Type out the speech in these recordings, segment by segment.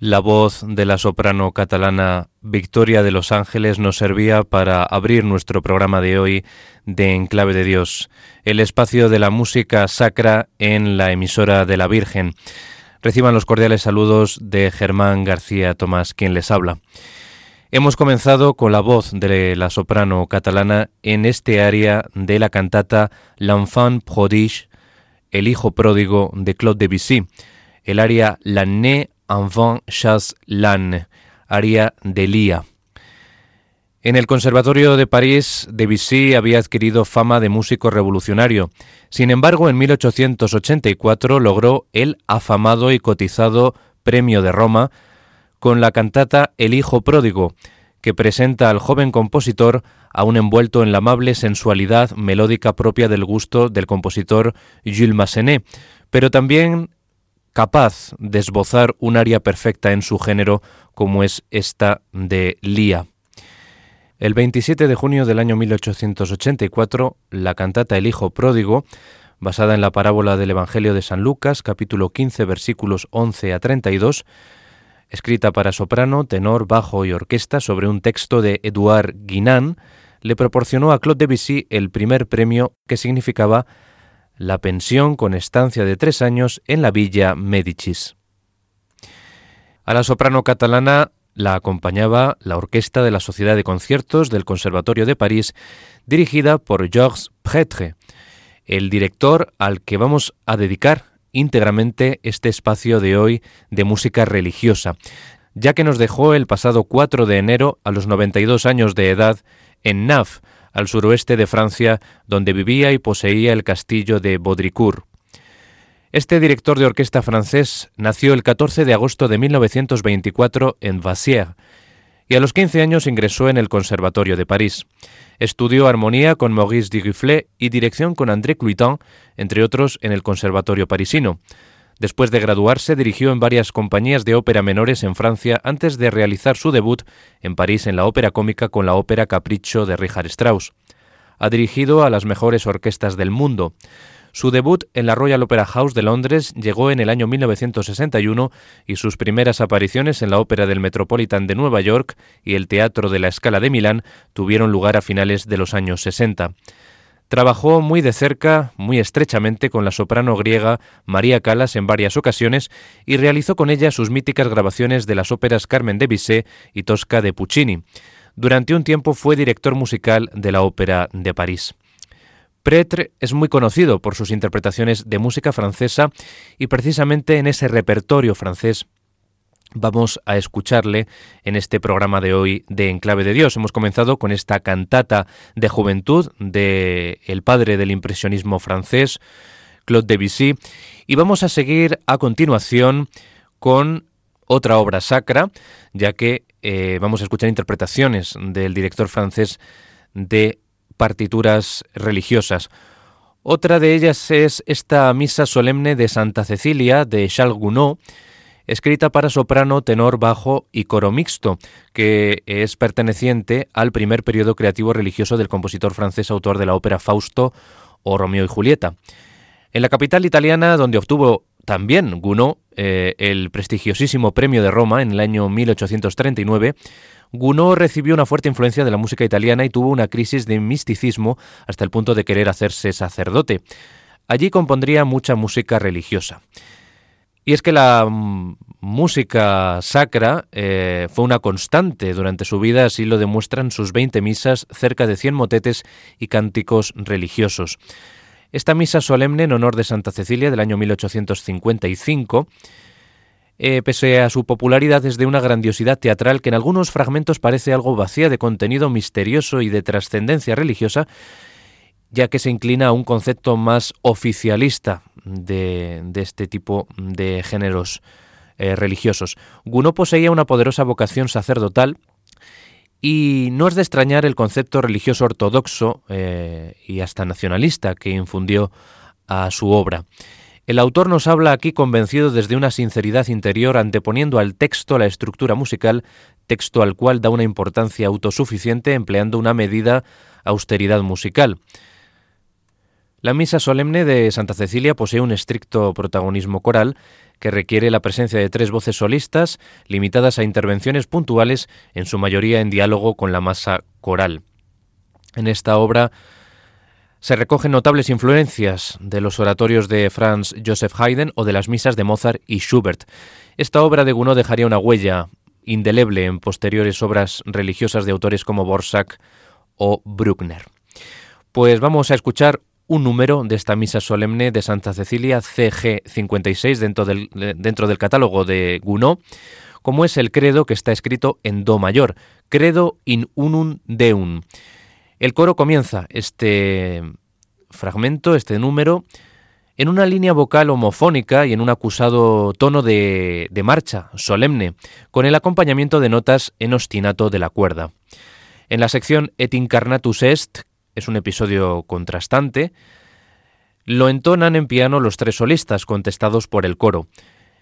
La voz de la soprano catalana Victoria de los Ángeles nos servía para abrir nuestro programa de hoy de Enclave de Dios, el espacio de la música sacra en la emisora de la Virgen. Reciban los cordiales saludos de Germán García Tomás, quien les habla. Hemos comenzado con la voz de la soprano catalana en este área de la cantata L'Enfant prodige, el hijo pródigo de Claude Debussy, el área L'année Enfant Chas Lan, aria de Lía. En el Conservatorio de París, Debussy había adquirido fama de músico revolucionario. Sin embargo, en 1884 logró el afamado y cotizado Premio de Roma con la cantata El Hijo Pródigo, que presenta al joven compositor aún envuelto en la amable sensualidad melódica propia del gusto del compositor Jules Massenet, pero también capaz de esbozar un aria perfecta en su género como es esta de Lía. El 27 de junio del año 1884, la cantata El Hijo Pródigo, basada en la parábola del Evangelio de San Lucas, capítulo 15, versículos 11 a 32, escrita para soprano, tenor, bajo y orquesta sobre un texto de Edouard Guinan, le proporcionó a Claude Debussy el primer premio que significaba la pensión con estancia de tres años en la Villa Médicis. A la soprano catalana la acompañaba la orquesta de la Sociedad de Conciertos del Conservatorio de París, dirigida por Georges Prêtre, el director al que vamos a dedicar íntegramente este espacio de hoy de música religiosa, ya que nos dejó el pasado 4 de enero a los 92 años de edad en Naf, al suroeste de Francia, donde vivía y poseía el castillo de Baudricourt. Este director de orquesta francés nació el 14 de agosto de 1924 en Vassières y a los 15 años ingresó en el Conservatorio de París. Estudió armonía con Maurice Dirifflet y dirección con André Cluiton, entre otros en el Conservatorio parisino. Después de graduarse, dirigió en varias compañías de ópera menores en Francia antes de realizar su debut en París en la ópera cómica con la ópera Capricho de Richard Strauss. Ha dirigido a las mejores orquestas del mundo. Su debut en la Royal Opera House de Londres llegó en el año 1961 y sus primeras apariciones en la Ópera del Metropolitan de Nueva York y el Teatro de la Scala de Milán tuvieron lugar a finales de los años 60. Trabajó muy de cerca, muy estrechamente con la soprano griega María Calas en varias ocasiones y realizó con ella sus míticas grabaciones de las óperas Carmen de Bizet y Tosca de Puccini. Durante un tiempo fue director musical de la Ópera de París. Pretre es muy conocido por sus interpretaciones de música francesa y precisamente en ese repertorio francés vamos a escucharle en este programa de hoy de Enclave de Dios. Hemos comenzado con esta cantata de juventud de el padre del impresionismo francés, Claude Debussy, y vamos a seguir a continuación con otra obra sacra, ya que eh, vamos a escuchar interpretaciones del director francés de partituras religiosas. Otra de ellas es esta misa solemne de Santa Cecilia de Charles Gounod, escrita para soprano, tenor, bajo y coro mixto, que es perteneciente al primer periodo creativo religioso del compositor francés autor de la ópera Fausto o Romeo y Julieta. En la capital italiana, donde obtuvo también Gounod eh, el prestigiosísimo premio de Roma en el año 1839, Gounod recibió una fuerte influencia de la música italiana y tuvo una crisis de misticismo hasta el punto de querer hacerse sacerdote. Allí compondría mucha música religiosa. Y es que la mm, música sacra eh, fue una constante durante su vida, así lo demuestran sus 20 misas, cerca de 100 motetes y cánticos religiosos. Esta misa solemne en honor de Santa Cecilia del año 1855, eh, pese a su popularidad, es de una grandiosidad teatral que en algunos fragmentos parece algo vacía de contenido misterioso y de trascendencia religiosa, ya que se inclina a un concepto más oficialista de, este tipo de géneros eh, religiosos. Gounod poseía una poderosa vocación sacerdotal y no es de extrañar el concepto religioso ortodoxo eh, y hasta nacionalista que infundió a su obra. El autor nos habla aquí convencido desde una sinceridad interior anteponiendo al texto la estructura musical, texto al cual da una importancia autosuficiente empleando una medida austeridad musical. La misa solemne de Santa Cecilia posee un estricto protagonismo coral que requiere la presencia de tres voces solistas, limitadas a intervenciones puntuales, en su mayoría en diálogo con la masa coral. En esta obra se recogen notables influencias de los oratorios de Franz Joseph Haydn o de las misas de Mozart y Schubert. Esta obra de Gounod dejaría una huella indeleble en posteriores obras religiosas de autores como Borsak o Bruckner. Pues vamos a escuchar un número de esta misa solemne de Santa Cecilia CG 56 dentro del, dentro del catálogo de Gounod, como es el credo que está escrito en Do mayor, Credo in unum deum. El coro comienza este fragmento, este número, en una línea vocal homofónica y en un acusado tono de, de, marcha, solemne, con el acompañamiento de notas en ostinato de la cuerda. En la sección Et incarnatus est, es un episodio contrastante, lo entonan en piano los tres solistas, contestados por el coro.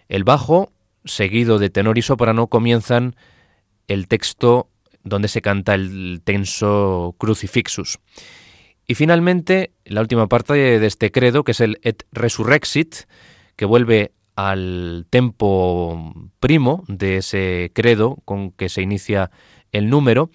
El bajo, seguido de tenor y soprano, comienzan el texto donde se canta el tenso Crucifixus. Y finalmente, la última parte de este credo, que es el Et Resurrexit, que vuelve al tempo primo de ese credo con que se inicia el número,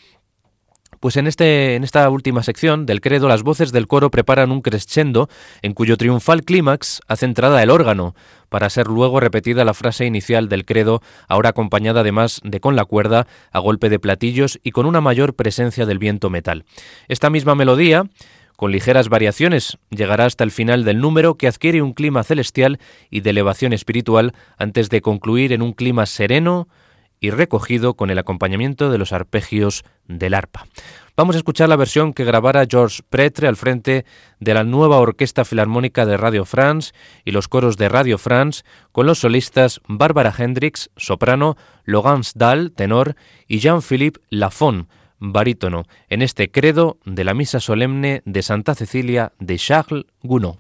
pues en, este, en esta última sección del credo las voces del coro preparan un crescendo en cuyo triunfal clímax hace entrada el órgano, para ser luego repetida la frase inicial del credo, ahora acompañada además de con la cuerda, a golpe de platillos y con una mayor presencia del viento metal. Esta misma melodía con ligeras variaciones, llegará hasta el final del número que adquiere un clima celestial y de elevación espiritual antes de concluir en un clima sereno, y recogido con el acompañamiento de los arpegios del arpa. Vamos a escuchar la versión que grabara Georges Pretre al frente de la nueva Orquesta Filarmónica de Radio France y los coros de Radio France con los solistas Barbara Hendricks, soprano, Logans Dahl, tenor y Jean-Philippe Lafon, barítono, en este credo de la Misa Solemne de Santa Cecilia de Charles Gounod.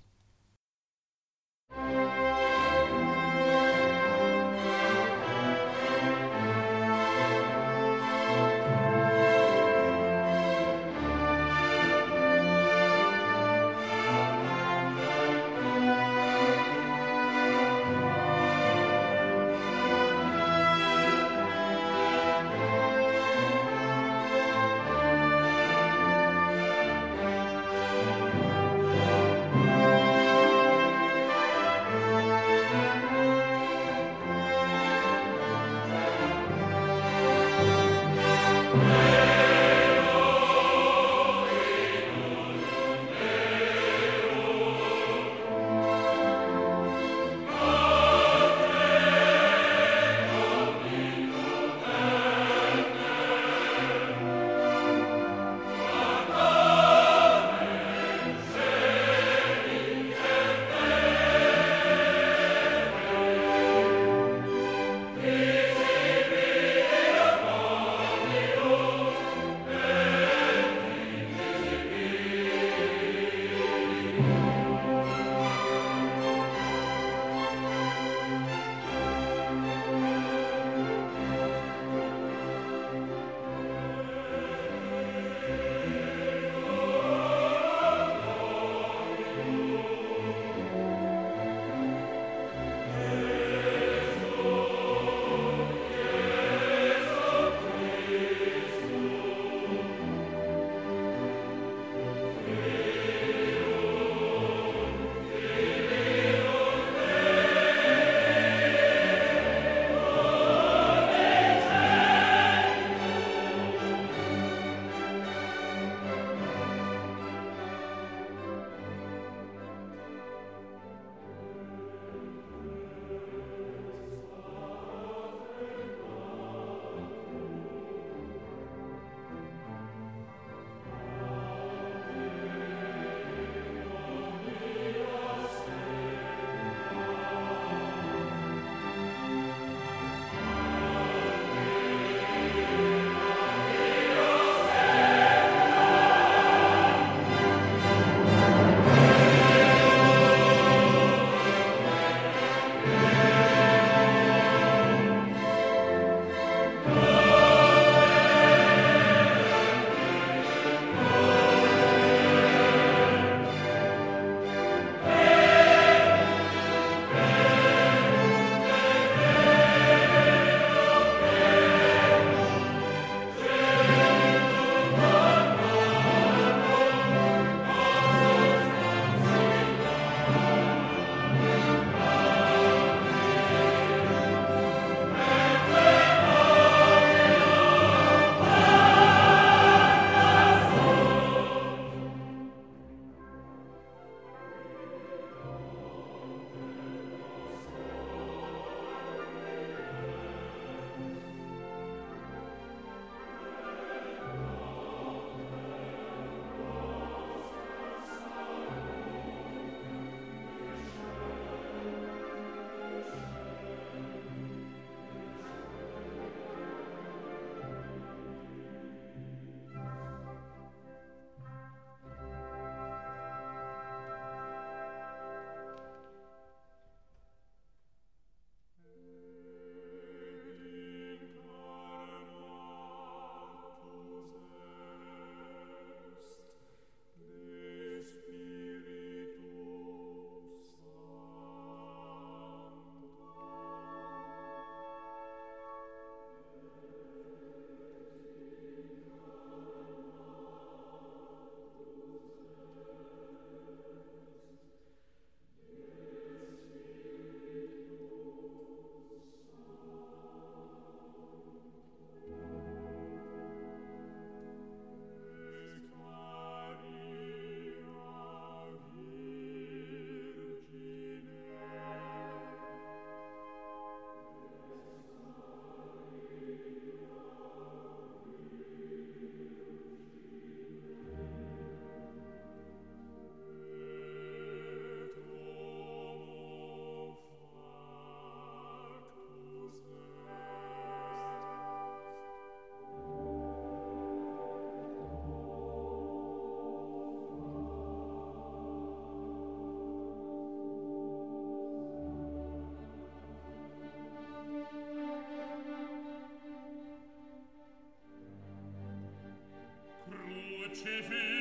crucifix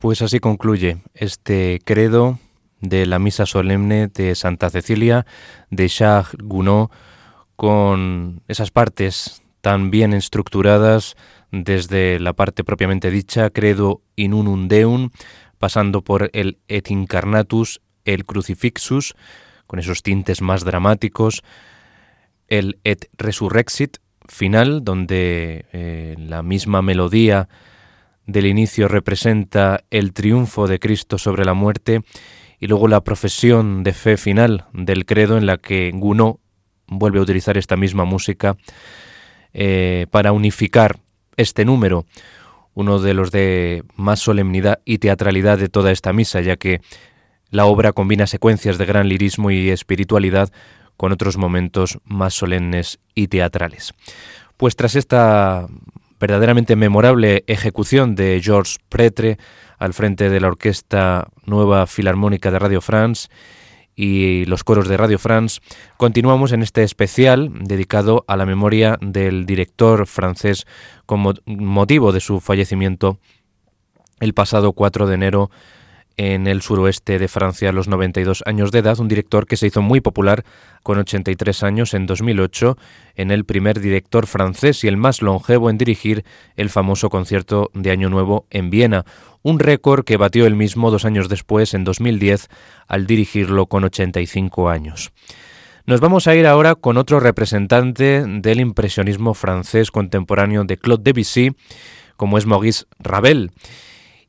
Pues así concluye este credo de la misa solemne de Santa Cecilia de Charles Gounod con esas partes tan bien estructuradas desde la parte propiamente dicha, credo in unum deum, pasando por el et incarnatus, el crucifixus, con esos tintes más dramáticos, el et resurrexit final, donde eh, la misma melodía del inicio representa el triunfo de Cristo sobre la muerte, y luego la profesión de fe final del credo en la que Gounod vuelve a utilizar esta misma música eh, para unificar este número, uno de los de más solemnidad y teatralidad de toda esta misa, ya que la obra combina secuencias de gran lirismo y espiritualidad con otros momentos más solemnes y teatrales. Pues tras esta verdaderamente memorable ejecución de Georges Pretre al frente de la Orquesta Nueva Filarmónica de Radio France y los coros de Radio France, continuamos en este especial dedicado a la memoria del director francés con motivo de su fallecimiento el pasado 4 de enero en el suroeste de Francia a los 92 años de edad, un director que se hizo muy popular con 83 años en 2008 en el primer director francés y el más longevo en dirigir el famoso concierto de Año Nuevo en Viena, un récord que batió él mismo dos años después, en 2010, al dirigirlo con 85 años. Nos vamos a ir ahora con otro representante del impresionismo francés contemporáneo de Claude Debussy, como es Maurice Ravel.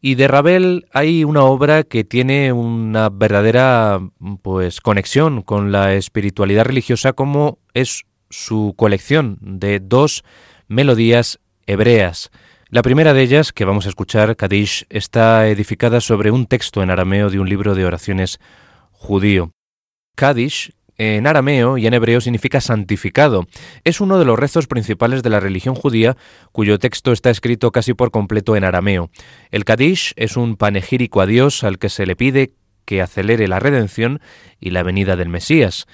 Y de Ravel hay una obra que tiene una verdadera pues conexión con la espiritualidad religiosa como es su colección de dos melodías hebreas. La primera de ellas, que vamos a escuchar, Kadish, está edificada sobre un texto en arameo de un libro de oraciones judío. Kadish, en arameo y en hebreo significa santificado. Es uno de los rezos principales de la religión judía, cuyo texto está escrito casi por completo en arameo. El Kadish es un panegírico a Dios al que se le pide que acelere la redención y la venida del Mesías.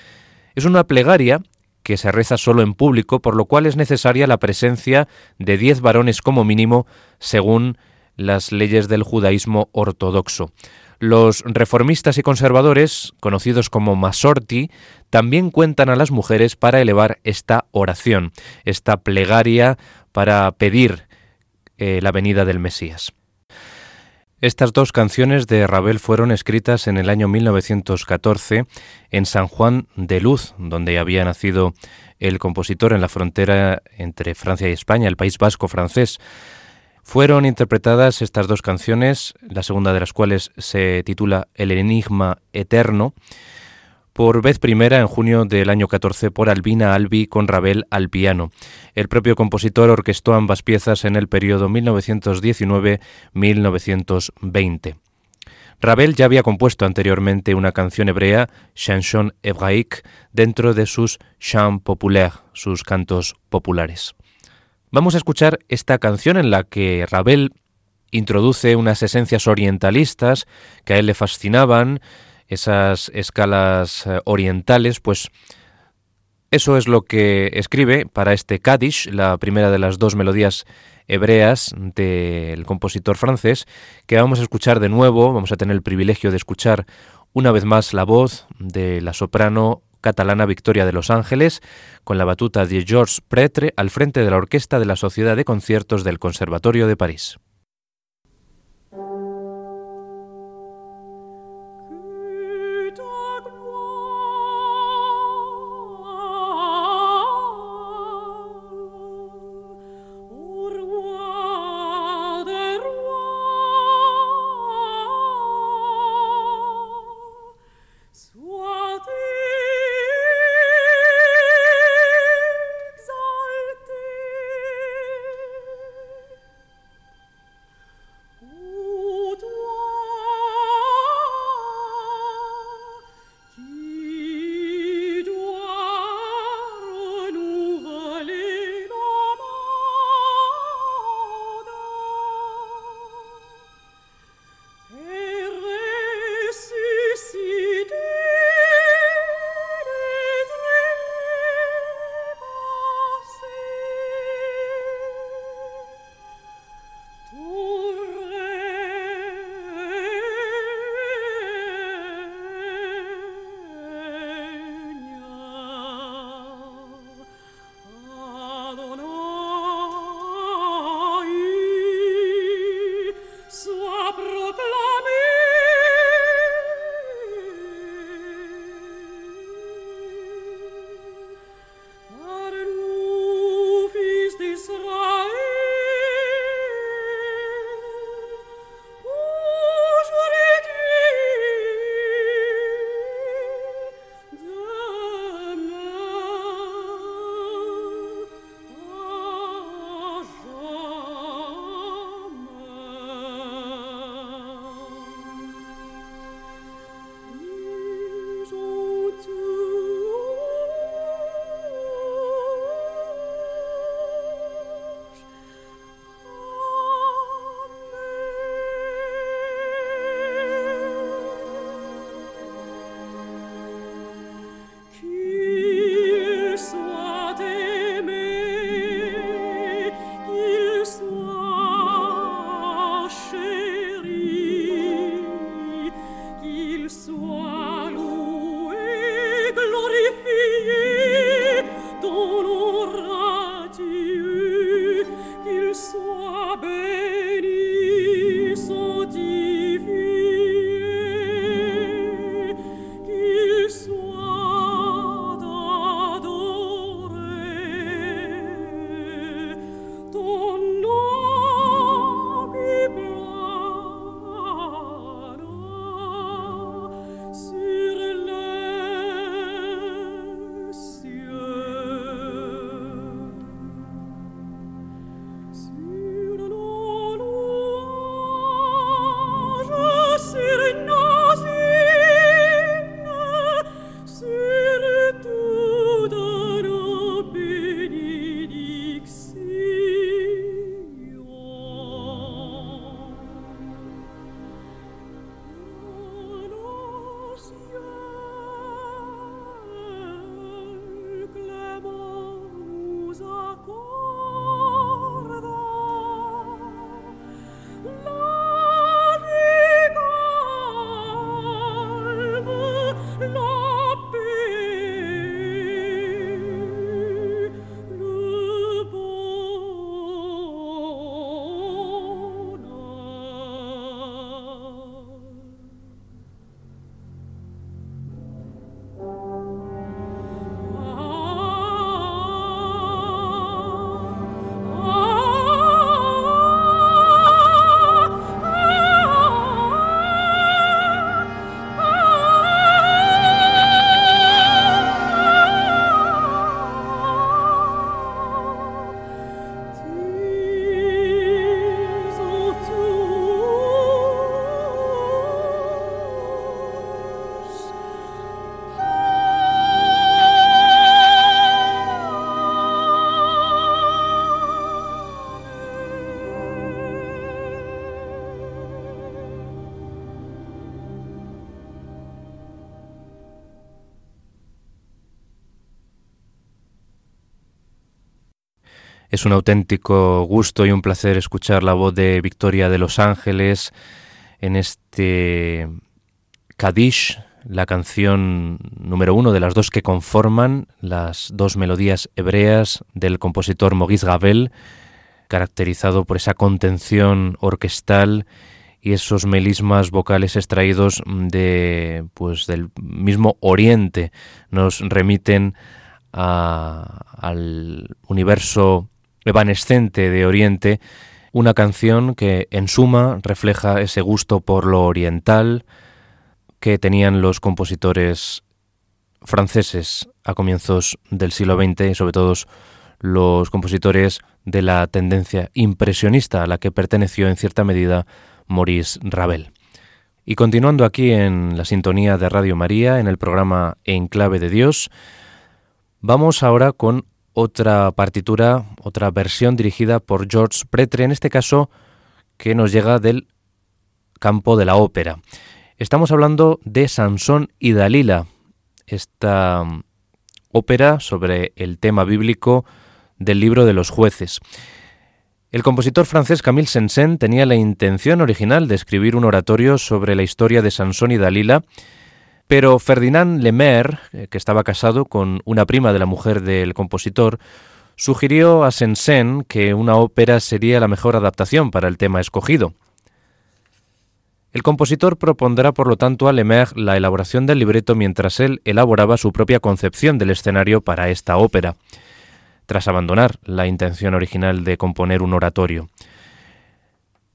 Es una plegaria que se reza solo en público, por lo cual es necesaria la presencia de diez varones como mínimo, según las leyes del judaísmo ortodoxo. Los reformistas y conservadores, conocidos como Masorti, también cuentan a las mujeres para elevar esta oración, esta plegaria para pedir eh, la venida del Mesías. Estas dos canciones de Ravel fueron escritas en el año 1914 en San Juan de Luz, donde había nacido el compositor en la frontera entre Francia y España, el País Vasco francés. Fueron interpretadas estas dos canciones, la segunda de las cuales se titula El Enigma Eterno, por vez primera en junio del año 14 por Albina Albi con Ravel al piano. El propio compositor orquestó ambas piezas en el periodo 1919-1920. Ravel ya había compuesto anteriormente una canción hebrea, Chanson hébraïque, dentro de sus chants populaires, sus cantos populares. Vamos a escuchar esta canción en la que Ravel introduce unas esencias orientalistas que a él le fascinaban, esas escalas eh, orientales, pues eso es lo que escribe para este Kaddish, la primera de las dos melodías hebreas del compositor francés, que vamos a escuchar de nuevo, vamos a tener el privilegio de escuchar una vez más la voz de la soprano catalana Victoria de Los Ángeles, con la batuta de Georges Pretre al frente de la orquesta de la Sociedad de Conciertos del Conservatorio de París. Es un auténtico gusto y un placer escuchar la voz de Victoria de Los Ángeles en este Kadish, la canción número uno de las dos que conforman las dos melodías hebreas del compositor Maurice Gavel, caracterizado por esa contención orquestal y esos melismas vocales extraídos de pues del mismo Oriente. Nos remiten al universo evanescente de Oriente, una canción que en suma refleja ese gusto por lo oriental que tenían los compositores franceses a comienzos del siglo XX y sobre todo los compositores de la tendencia impresionista a la que perteneció en cierta medida Maurice Ravel. Y continuando aquí en la sintonía de Radio María, en el programa En Clave de Dios, vamos ahora con otra partitura, otra versión dirigida por George Pretre, en este caso que nos llega del campo de la ópera. Estamos hablando de Sansón y Dalila, esta mm, ópera sobre el tema bíblico del libro de los jueces. El compositor francés Camille Saint-Saëns tenía la intención original de escribir un oratorio sobre la historia de Sansón y Dalila, pero Ferdinand Lemaire, eh, que estaba casado con una prima de la mujer del compositor, sugirió a Sensen que una ópera sería la mejor adaptación para el tema escogido. El compositor propondrá, por lo tanto, a Lemaire la elaboración del libreto mientras él elaboraba su propia concepción del escenario para esta ópera, tras abandonar la intención original de componer un oratorio.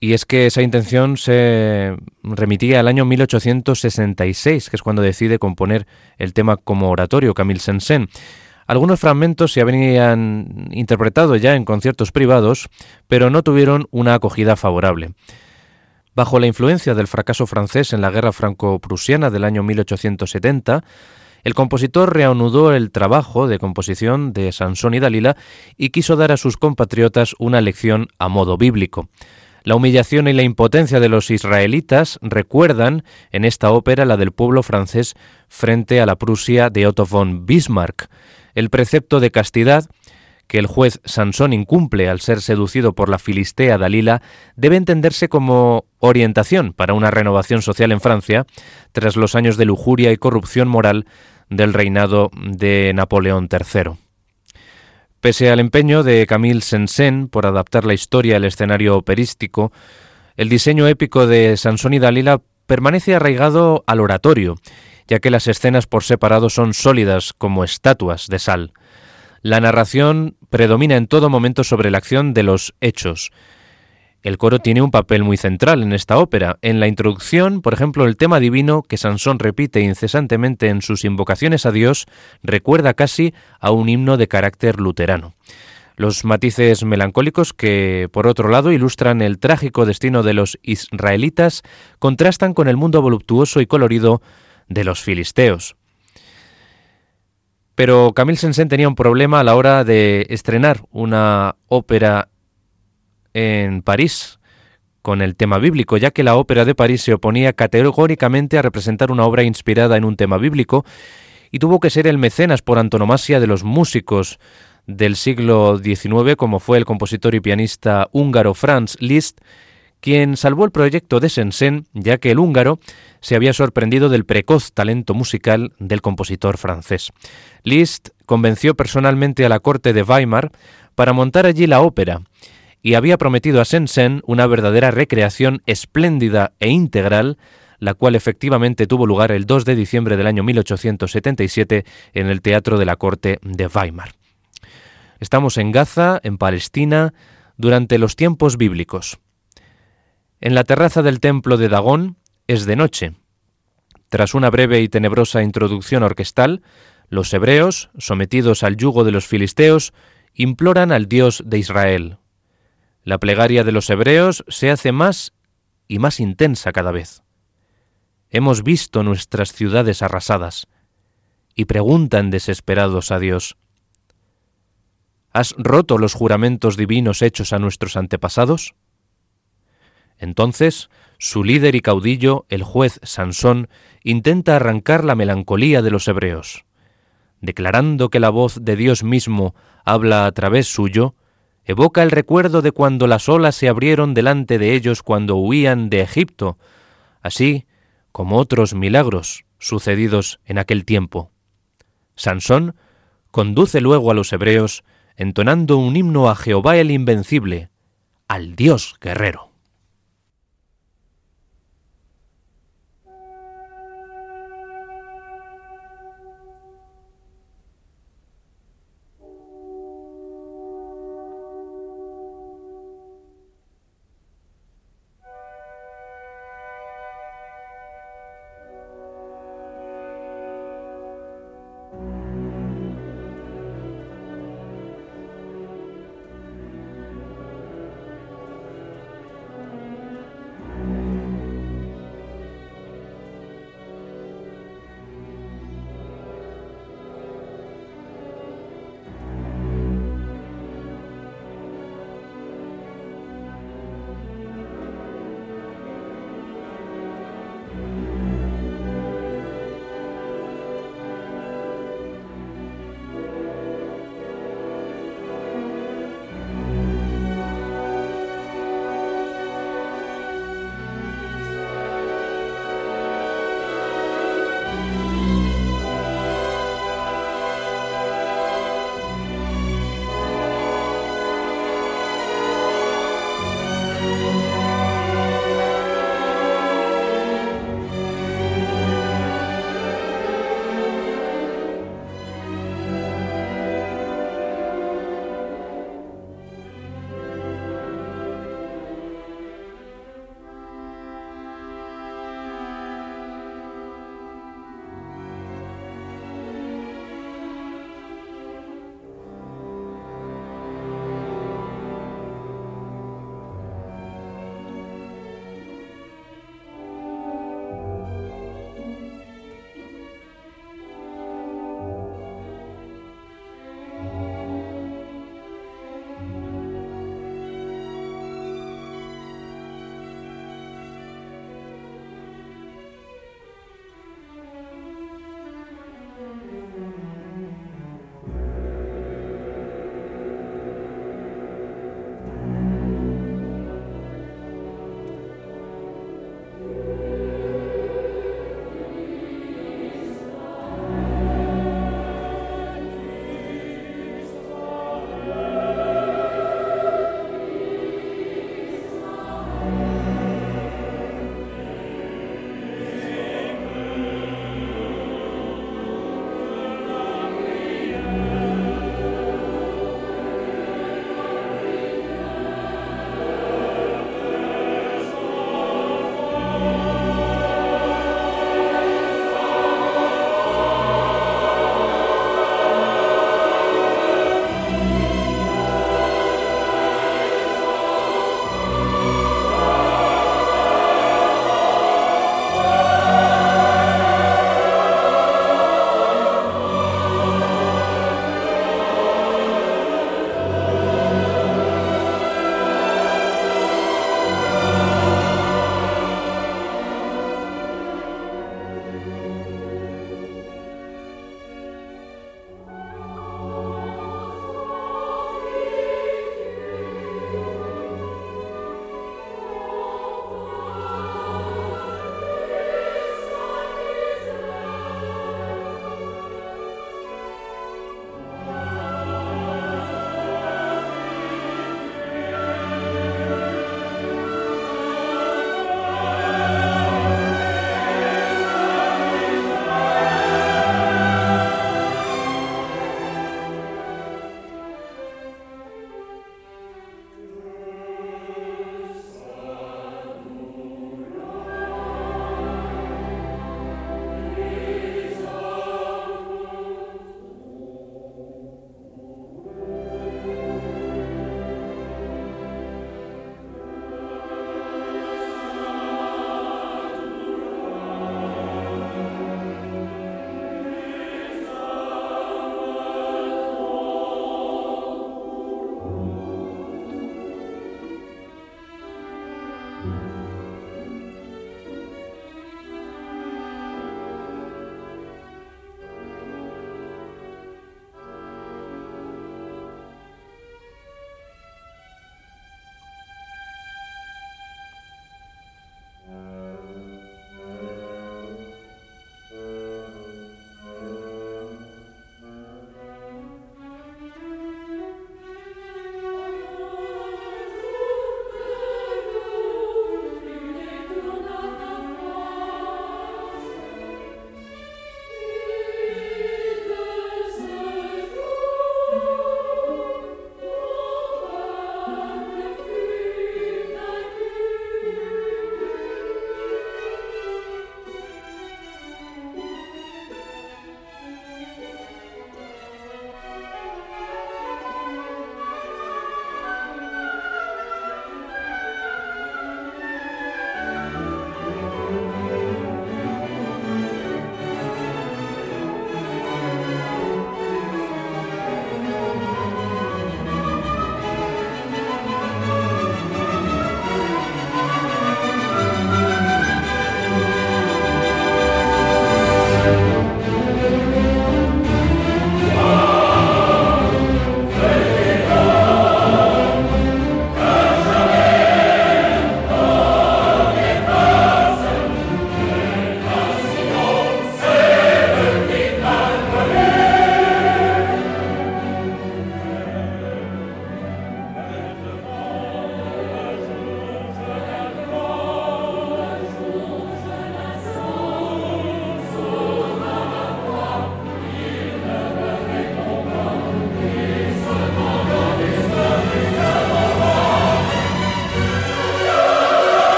Y es que esa intención se remitía al año 1866, que es cuando decide componer el tema como oratorio Camille Saint-Saëns. Algunos fragmentos se habían interpretado ya en conciertos privados, pero no tuvieron una acogida favorable. Bajo la influencia del fracaso francés en la guerra franco-prusiana del año 1870, el compositor reanudó el trabajo de composición de Sansón y Dalila y quiso dar a sus compatriotas una lección a modo bíblico. La humillación y la impotencia de los israelitas recuerdan en esta ópera la del pueblo francés frente a la Prusia de Otto von Bismarck. El precepto de castidad que el juez Sansón incumple al ser seducido por la filistea Dalila debe entenderse como orientación para una renovación social en Francia tras los años de lujuria y corrupción moral del reinado de Napoleón III. Pese al empeño de Camille Sensen por adaptar la historia al escenario operístico, el diseño épico de Sansón y Dalila permanece arraigado al oratorio, ya que las escenas por separado son sólidas como estatuas de sal. La narración predomina en todo momento sobre la acción de los hechos, el coro tiene un papel muy central en esta ópera. En la introducción, por ejemplo, el tema divino que Sansón repite incesantemente en sus invocaciones a Dios recuerda casi a un himno de carácter luterano. Los matices melancólicos que, por otro lado, ilustran el trágico destino de los israelitas contrastan con el mundo voluptuoso y colorido de los filisteos. Pero Camille Sensen tenía un problema a la hora de estrenar una ópera en París con el tema bíblico, ya que la Ópera de París se oponía categóricamente a representar una obra inspirada en un tema bíblico y tuvo que ser el mecenas por antonomasia de los músicos del siglo XIX, como fue el compositor y pianista húngaro Franz Liszt, quien salvó el proyecto de Sensen, ya que el húngaro se había sorprendido del precoz talento musical del compositor francés. Liszt convenció personalmente a la corte de Weimar para montar allí la ópera, y había prometido a Sensen una verdadera recreación espléndida e integral, la cual efectivamente tuvo lugar el 2 de diciembre del año 1877 en el Teatro de la Corte de Weimar. Estamos en Gaza, en Palestina, durante los tiempos bíblicos. En la terraza del templo de Dagón es de noche. Tras una breve y tenebrosa introducción orquestal, los hebreos, sometidos al yugo de los filisteos, imploran al Dios de Israel, la plegaria de los hebreos se hace más y más intensa cada vez. Hemos visto nuestras ciudades arrasadas y preguntan desesperados a Dios, ¿Has roto los juramentos divinos hechos a nuestros antepasados? Entonces, su líder y caudillo, el juez Sansón, intenta arrancar la melancolía de los hebreos. Declarando que la voz de Dios mismo habla a través suyo, evoca el recuerdo de cuando las olas se abrieron delante de ellos cuando huían de Egipto, así como otros milagros sucedidos en aquel tiempo. Sansón conduce luego a los hebreos entonando un himno a Jehová el Invencible, al Dios guerrero.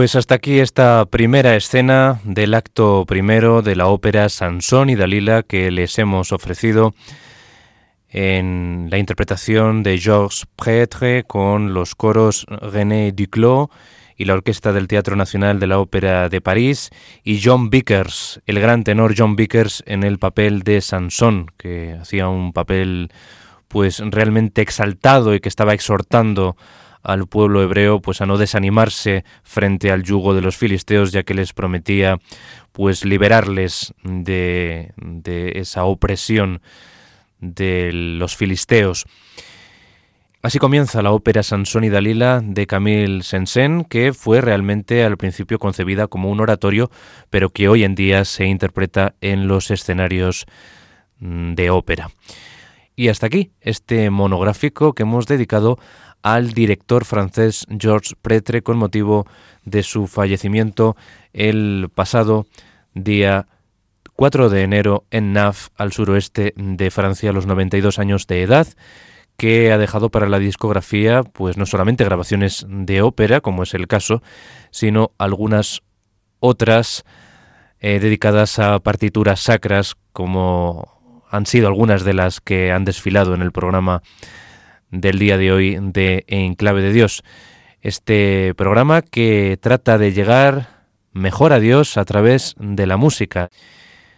Pues hasta aquí esta primera escena del acto primero de la ópera Sansón y Dalila que les hemos ofrecido en la interpretación de Georges Prêtre con los coros René Duclos y la Orquesta del Teatro Nacional de la Ópera de París y John Vickers, el gran tenor John Vickers en el papel de Sansón, que hacía un papel pues realmente exaltado y que estaba exhortando al pueblo hebreo pues a no desanimarse frente al yugo de los filisteos ya que les prometía pues liberarles de, de esa opresión de los filisteos. Así comienza la ópera Sansón y Dalila de Camille Sensen, que fue realmente al principio concebida como un oratorio, pero que hoy en día se interpreta en los escenarios mm, de ópera. Y hasta aquí este monográfico que hemos dedicado al director francés Georges Pretre con motivo de su fallecimiento el pasado día 4 de enero en Naf, al suroeste de Francia, a los 92 años de edad, que ha dejado para la discografía pues no solamente grabaciones de ópera, como es el caso, sino algunas otras eh, dedicadas a partituras sacras, como han sido algunas de las que han desfilado en el programa del día de hoy de En Clave de Dios. Este programa que trata de llegar mejor a Dios a través de la música.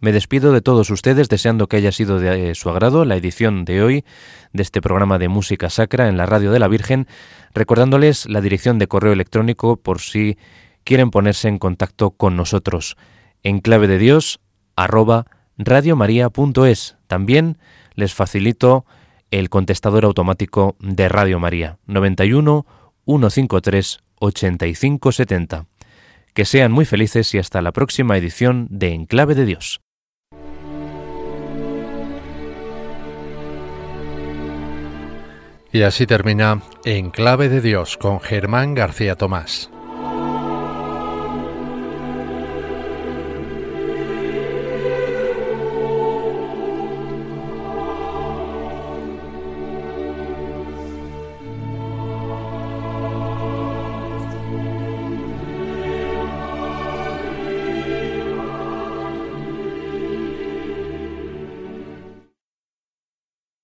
Me despido de todos ustedes deseando que haya sido de eh, su agrado la edición de hoy de este programa de música sacra en la radio de la Virgen, recordándoles la dirección de correo electrónico por si quieren ponerse en contacto con nosotros. En clave de Dios arroba radiomaria.es. También les facilito el contestador automático de Radio María 91 153 8570. Que sean muy felices y hasta la próxima edición de Enclave de Dios. Y así termina Enclave de Dios con Germán García Tomás.